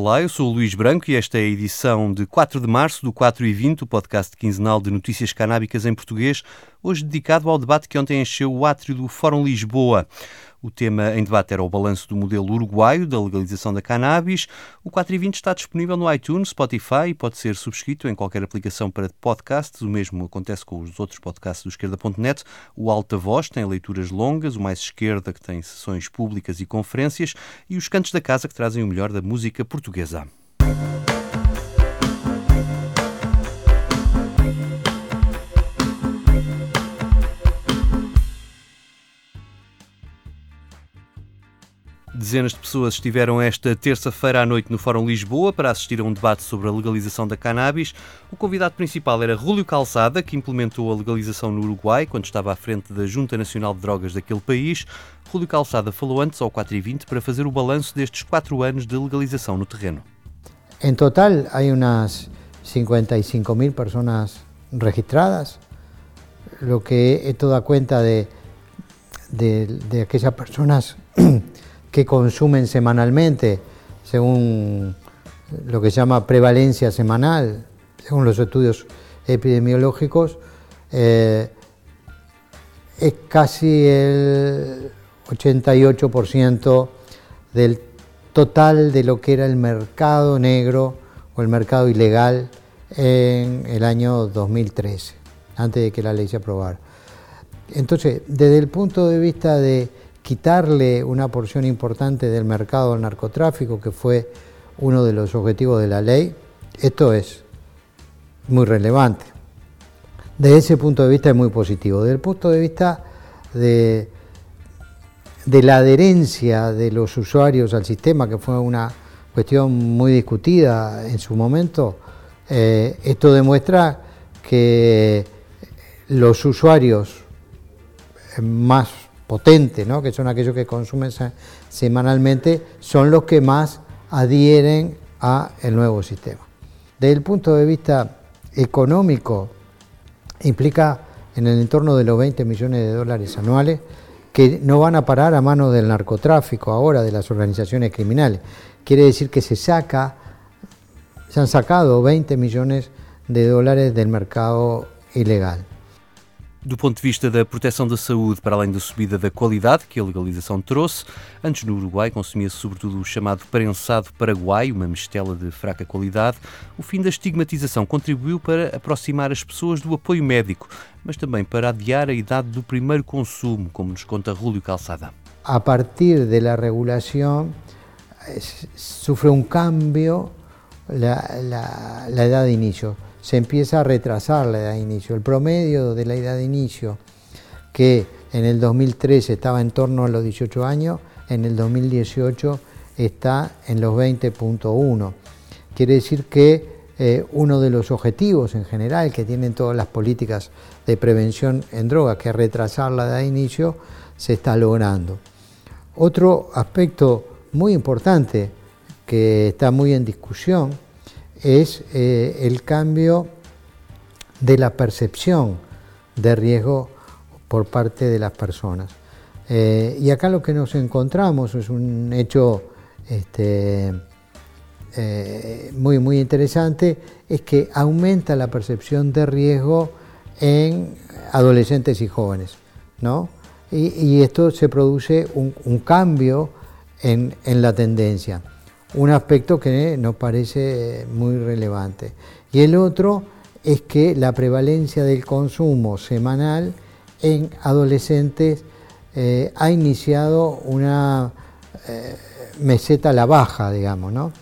Olá, eu sou o Luís Branco e esta é a edição de 4 de março do 4 e 20, o podcast quinzenal de notícias canábicas em português, hoje dedicado ao debate que ontem encheu o átrio do Fórum Lisboa. O tema em debate era o balanço do modelo uruguaio da legalização da cannabis. O 4 e 20 está disponível no iTunes, Spotify e pode ser subscrito em qualquer aplicação para podcasts. O mesmo acontece com os outros podcasts do esquerda.net. O Alta Voz tem leituras longas, o Mais Esquerda que tem sessões públicas e conferências e os Cantos da Casa que trazem o melhor da música portuguesa. Dezenas de pessoas estiveram esta terça-feira à noite no Fórum Lisboa para assistir a um debate sobre a legalização da cannabis. O convidado principal era Rúlio Calçada, que implementou a legalização no Uruguai quando estava à frente da Junta Nacional de Drogas daquele país. Rúlio Calçada falou antes ao 4 e 20 para fazer o balanço destes quatro anos de legalização no terreno. Em total, há umas 55 mil pessoas registradas, o que é toda a conta de, de, de aquelas pessoas que consumen semanalmente, según lo que se llama prevalencia semanal, según los estudios epidemiológicos, eh, es casi el 88% del total de lo que era el mercado negro o el mercado ilegal en el año 2013, antes de que la ley se aprobara. Entonces, desde el punto de vista de quitarle una porción importante del mercado al narcotráfico, que fue uno de los objetivos de la ley, esto es muy relevante. Desde ese punto de vista es muy positivo. Desde el punto de vista de, la adherencia de los usuarios al sistema, que fue una cuestión muy discutida en su momento, eh, esto demuestra que los usuarios más potentes, ¿no? que son aquellos que consumen semanalmente, son los que más adhieren a el nuevo sistema. Desde el punto de vista económico, implica en el entorno de los 20 millones de dólares anuales que no van a parar a manos del narcotráfico ahora, de las organizaciones criminales. Quiere decir que se saca, se han sacado 20 millones de dólares del mercado ilegal. Do ponto de vista da proteção da saúde, para além da subida da qualidade que a legalização trouxe, antes no Uruguai consumia-se sobretudo o chamado prensado paraguai, uma mistela de fraca qualidade. O fim da estigmatização contribuiu para aproximar as pessoas do apoio médico, mas também para adiar a idade do primeiro consumo, como nos conta Rúlio Calçada. A partir da regulação, sofre um cambio a idade de início. Se empieza a retrasar la edad de inicio. El promedio de la edad de inicio, que en el 2013 estaba en torno a los 18 años, en el 2018 está en los 20.1. Quiere decir que eh, uno de los objetivos en general que tienen todas las políticas de prevención en drogas, que es retrasar la edad de inicio, se está logrando. Otro aspecto muy importante que está muy en discusión es eh, el cambio de la percepción de riesgo por parte de las personas. Eh, y acá lo que nos encontramos es un hecho este, eh, muy, muy interesante, es que aumenta la percepción de riesgo en adolescentes y jóvenes. ¿no? Y, esto se produce un, cambio en la tendencia un aspecto que nos parece muy relevante. Y el otro es que la prevalencia del consumo semanal en adolescentes eh, ha iniciado una eh, meseta a la baja, digamos. ¿no?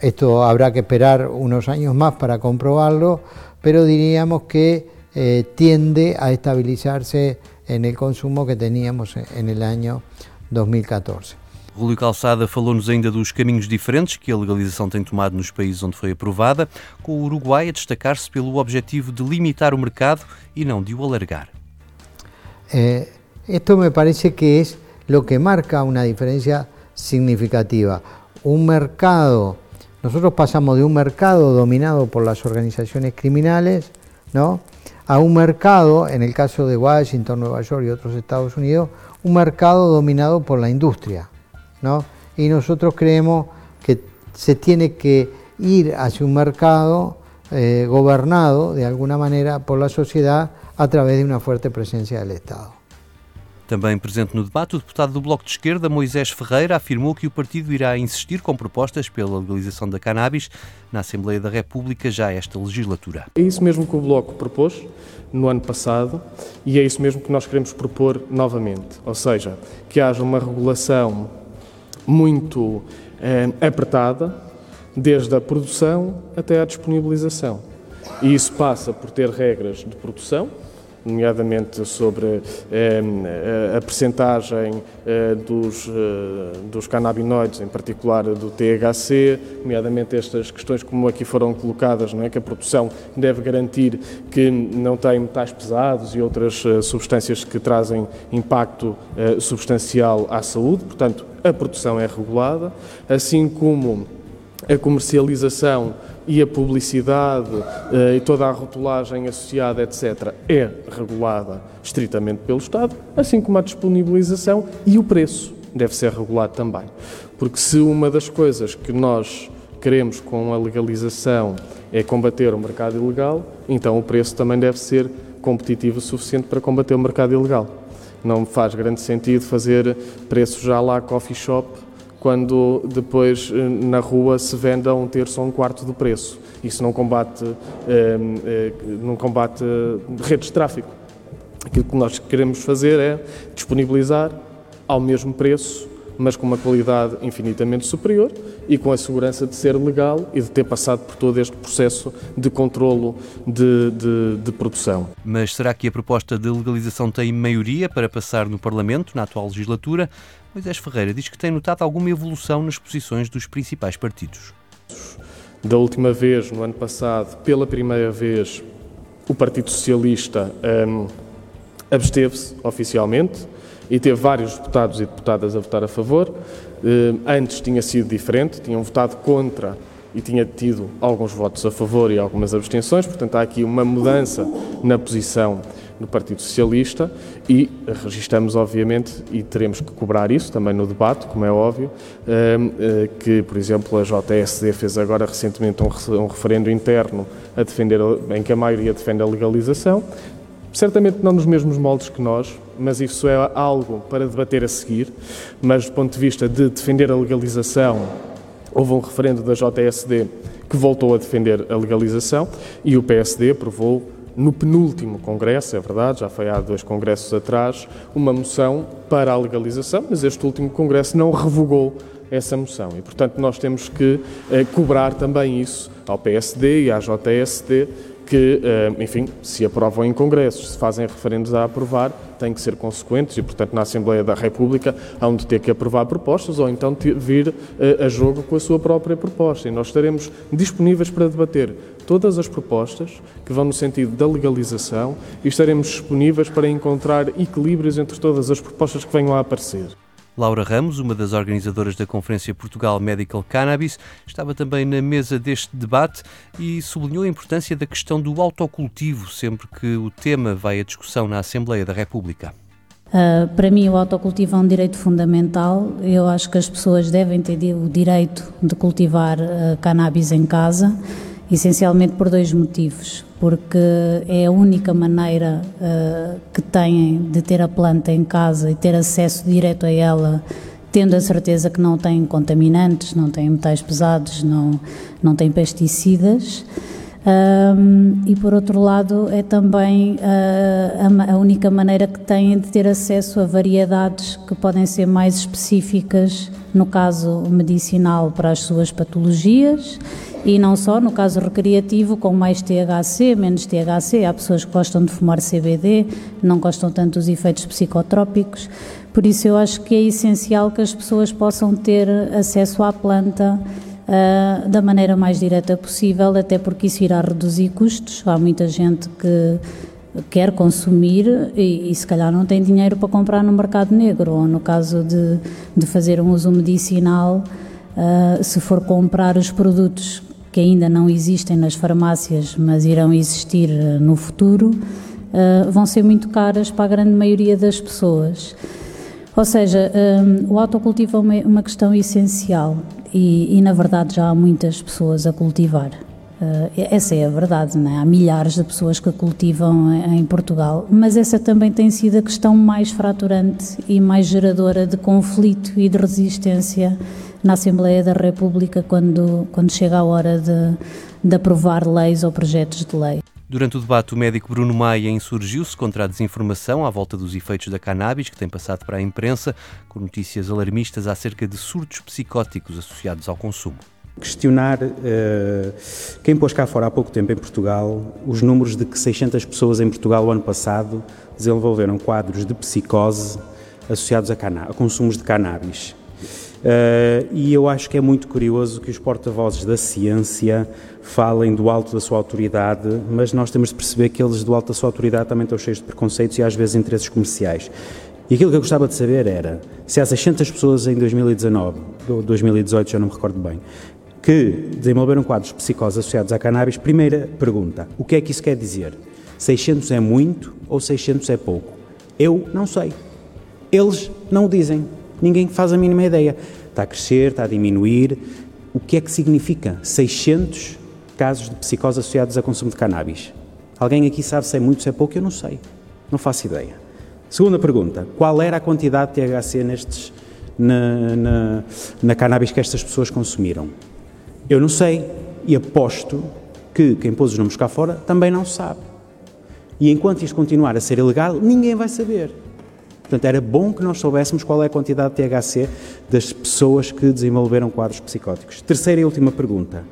Esto habrá que esperar unos años más para comprobarlo, pero diríamos que eh, tiende a estabilizarse en el consumo que teníamos en el año 2014. Rúlio Calçada falou-nos ainda dos caminhos diferentes que a legalização tem tomado nos países onde foi aprovada, com o Uruguai a destacar-se pelo objetivo de limitar o mercado e não de o alargar. Eh, me parece que es lo que marca una diferencia significativa. Un mercado, nosotros pasamos de un mercado dominado por las organizaciones criminales, ¿no? a un mercado, en el caso de Washington, Nueva York y otros Estados Unidos, un mercado dominado por la industria. ¿No? Y nosotros creemos que se tiene que ir hacia un mercado eh, gobernado de alguna manera por la sociedad a través de una fuerte presencia del Estado. Também presente no debate, o deputado do Bloco de Esquerda, Moisés Ferreira, afirmou que o partido irá insistir com propostas pela legalização da cannabis na Assembleia da República já esta legislatura. É isso mesmo que o Bloco propôs no ano passado e é isso mesmo que nós queremos propor novamente. Ou seja, que haja uma regulação muito eh, apertada, desde a produção até à disponibilização. E isso passa por ter regras de produção, nomeadamente sobre eh, a percentagem eh, dos, eh, dos canabinoides, em particular do THC, nomeadamente estas questões como aqui foram colocadas, não é? que a produção deve garantir que não tem metais pesados e outras eh, substâncias que trazem impacto eh, substancial à saúde, portanto, a produção é regulada, assim como a comercialização e a publicidade uh, e toda a rotulagem associada, etc., é regulada estritamente pelo Estado, assim como a disponibilização e o preço deve ser regulado também. Porque se uma das coisas que nós queremos com a legalização é combater o mercado ilegal, então o preço também deve ser competitivo o suficiente para combater o mercado ilegal. Não faz grande sentido fazer preços já lá coffee shop quando depois eh, na rua se vende a um terço ou um quarto do preço. Isso não combate, eh, eh, não combate redes de tráfego. Aquilo que nós queremos fazer é disponibilizar ao mesmo preço, mas com uma qualidade infinitamente superior e com a segurança de ser legal e de ter passado por todo este processo de controlo de, de, de produção. Mas será que a proposta de legalização tem maioria para passar no Parlamento, na atual legislatura? Moisés Ferreira diz que tem notado alguma evolução nas posições dos principais partidos. Da última vez, no ano passado, pela primeira vez, o Partido Socialista um, absteve-se oficialmente e teve vários deputados e deputadas a votar a favor. Um, antes tinha sido diferente, tinham votado contra e tinha tido alguns votos a favor e algumas abstenções, portanto há aqui uma mudança na posição no Partido Socialista e registamos, obviamente, e teremos que cobrar isso também no debate, como é óbvio, ehm, eh, que, por exemplo, a JSD fez agora recentemente um referendo interno a defender, em que a maioria defende a legalização, certamente não nos mesmos moldes que nós, mas isso é algo para debater a seguir, mas do ponto de vista de defender a legalização, houve um referendo da JSD que voltou a defender a legalização e o PSD aprovou no penúltimo congresso, é verdade, já foi há dois congressos atrás, uma moção para a legalização, mas este último congresso não revogou essa moção. E, portanto, nós temos que eh, cobrar também isso ao PSD e à JSD, que, eh, enfim, se aprovam em congressos, se fazem referendos a aprovar, têm que ser consequentes e, portanto, na Assembleia da República hão de ter que aprovar propostas ou então vir eh, a jogo com a sua própria proposta. E nós estaremos disponíveis para debater todas as propostas que vão no sentido da legalização e estaremos disponíveis para encontrar equilíbrios entre todas as propostas que venham a aparecer. Laura Ramos, uma das organizadoras da Conferência Portugal Medical Cannabis, estava também na mesa deste debate e sublinhou a importância da questão do autocultivo sempre que o tema vai à discussão na Assembleia da República. Uh, para mim, o autocultivo é um direito fundamental. Eu acho que as pessoas devem ter o direito de cultivar uh, cannabis em casa, essencialmente por dois motivos porque é a única maneira uh, que têm de ter a planta em casa e ter acesso direto a ela, tendo a certeza que não tem contaminantes, não tem metais pesados, não, não tem pesticidas. Um, e por outro lado, é também uh, a, a, única maneira que têm de ter acesso a variedades que podem ser mais específicas, no caso medicinal, para as suas patologias e não só, no caso recreativo, com mais THC, menos THC. Há pessoas que gostam de fumar CBD, não gostam tanto dos efeitos psicotrópicos. Por isso, eu acho que é essencial que as pessoas possam ter acesso à planta uh, da maneira mais direta possível, até porque isso irá reduzir custos. Há muita gente que quer consumir e, e, se calhar não tem dinheiro para comprar no mercado negro, ou no caso de, de fazer um uso medicinal. Uh, se for comprar os produtos que ainda não existem nas farmácias, mas irão existir eh, no futuro, uh, vão ser muito caras para a grande maioria das pessoas. Ou seja, um, o autocultivo é uma, uma questão essencial e, e, na verdade, já há muitas pessoas a cultivar. Uh, essa é a verdade, não é? Há milhares de pessoas que cultivam em, em Portugal, mas essa também tem sido a questão mais fraturante e mais geradora de conflito e de resistência na Assembleia da República quando, quando chega a hora de, de aprovar leis ou projetos de lei. Durante o debate, o médico Bruno Maia insurgiu-se contra a desinformação à volta dos efeitos da cannabis, que tem passado para a imprensa, com notícias alarmistas acerca de surtos psicóticos associados ao consumo questionar uh, quem pôs cá fora há pouco tempo em Portugal os números de que 600 pessoas em Portugal o ano passado desenvolveram quadros de psicose associados a, a consumos de cannabis. Uh, e eu acho que é muito curioso que os porta-vozes da ciência falem do alto da sua autoridade, mas nós temos de perceber que eles do alto da sua autoridade também estão cheios de preconceitos e às vezes interesses comerciais. E aquilo que eu gostava de saber era se há 600 pessoas em 2019, 2018, já não me recordo bem, que desenvolveram quadros de psicose associados à cannabis, primeira pergunta: o que é que isso quer dizer? 600 é muito ou 600 é pouco? Eu não sei. Eles não o dizem. Ninguém faz a mínima ideia. Está a crescer, está a diminuir. O que é que significa 600 casos de psicose associados a consumo de cannabis? Alguém aqui sabe se é muito, se é pouco? Eu não sei. Não faço ideia. Segunda pergunta: qual era a quantidade de THC nestes, na, na, na cannabis que estas pessoas consumiram? Eu não sei e aposto que quem pôs os números cá fora também não sabe. E enquanto isto continuar a ser ilegal, ninguém vai saber. Portanto, era bom que nós soubéssemos qual é a quantidade de THC das pessoas que desenvolveram quadros psicóticos. Terceira e última pergunta.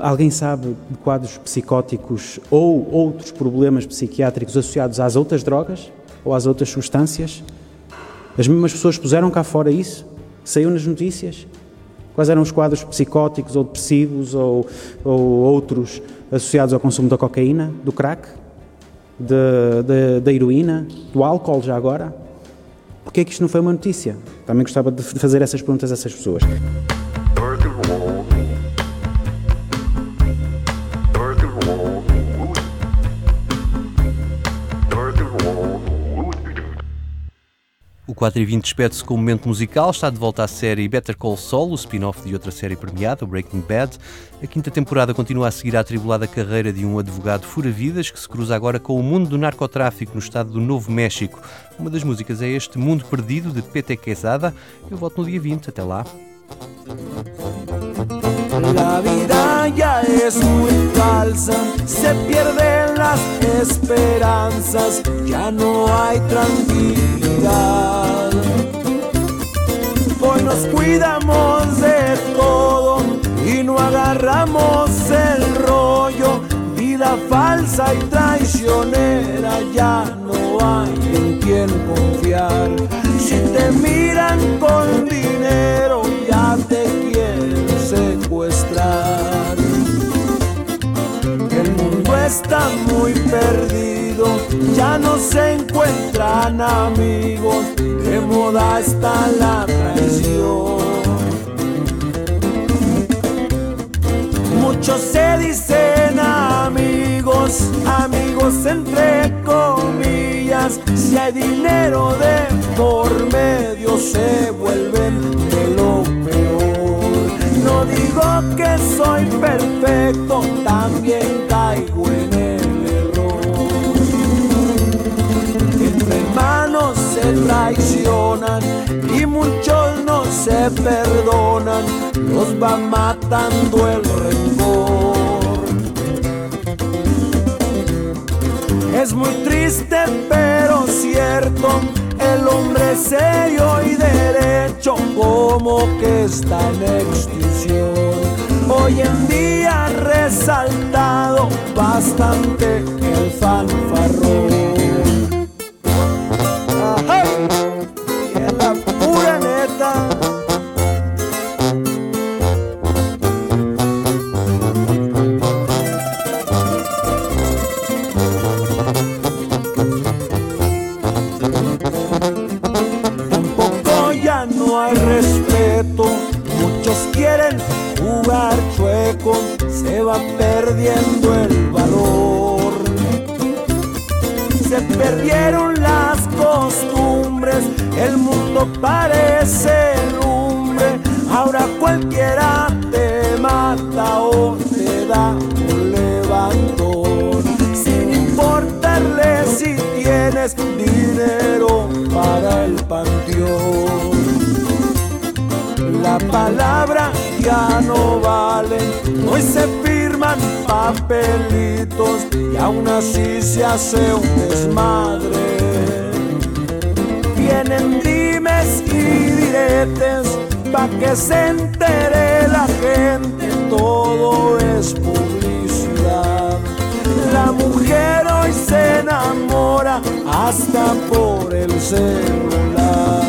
Alguém sabe de quadros psicóticos ou outros problemas psiquiátricos associados às outras drogas ou às outras substâncias? As mesmas pessoas puseram cá fora isso? Saiu nas notícias? Quais eram os quadros psicóticos ou depressivos ou, ou outros associados ao consumo da cocaína, do crack, da heroína, do álcool já agora? Porquê é que isto não foi uma notícia? Também gostava de fazer essas perguntas a essas pessoas. O 4 e 20 despede-se com um momento musical. Está de volta à série Better Call Saul, o spin-off de outra série premiada, Breaking Bad. A quinta temporada continua a seguir a atribulada carreira de um advogado fura-vidas que se cruza agora com o mundo do narcotráfico no estado do Novo México. Uma das músicas é este Mundo Perdido, de P.T. Quesada. Eu volto no dia 20. Até lá. La vida ya es muy falsa, se pierden las esperanzas, ya no hay tranquilidad. Ya no hay en quien confiar. Si te miran con dinero, ya te quieren secuestrar. El mundo está muy perdido, ya no se encuentran amigos, de moda está la traición. Muchos se dicen amigos, amigos entre comillas, si hay dinero de por medio se vuelven de lo peor. No digo que soy perfecto, también caigo en el error. Entre hermanos se traicionan y muchos no se perdonan, los va matando el rencor. Es muy triste pero cierto, el hombre serio y derecho como que está en extinción. Hoy en día resaltado bastante el fanfarrón. El mundo parece lumbre, ahora cualquiera te mata o te da un levantón, sin importarle si tienes dinero para el panteón. La palabra ya no vale, hoy se firman papelitos y aún así se hace un desmadre vienen dimes y diretes, pa' que se entere la gente, todo es publicidad. La mujer hoy se enamora hasta por el celular.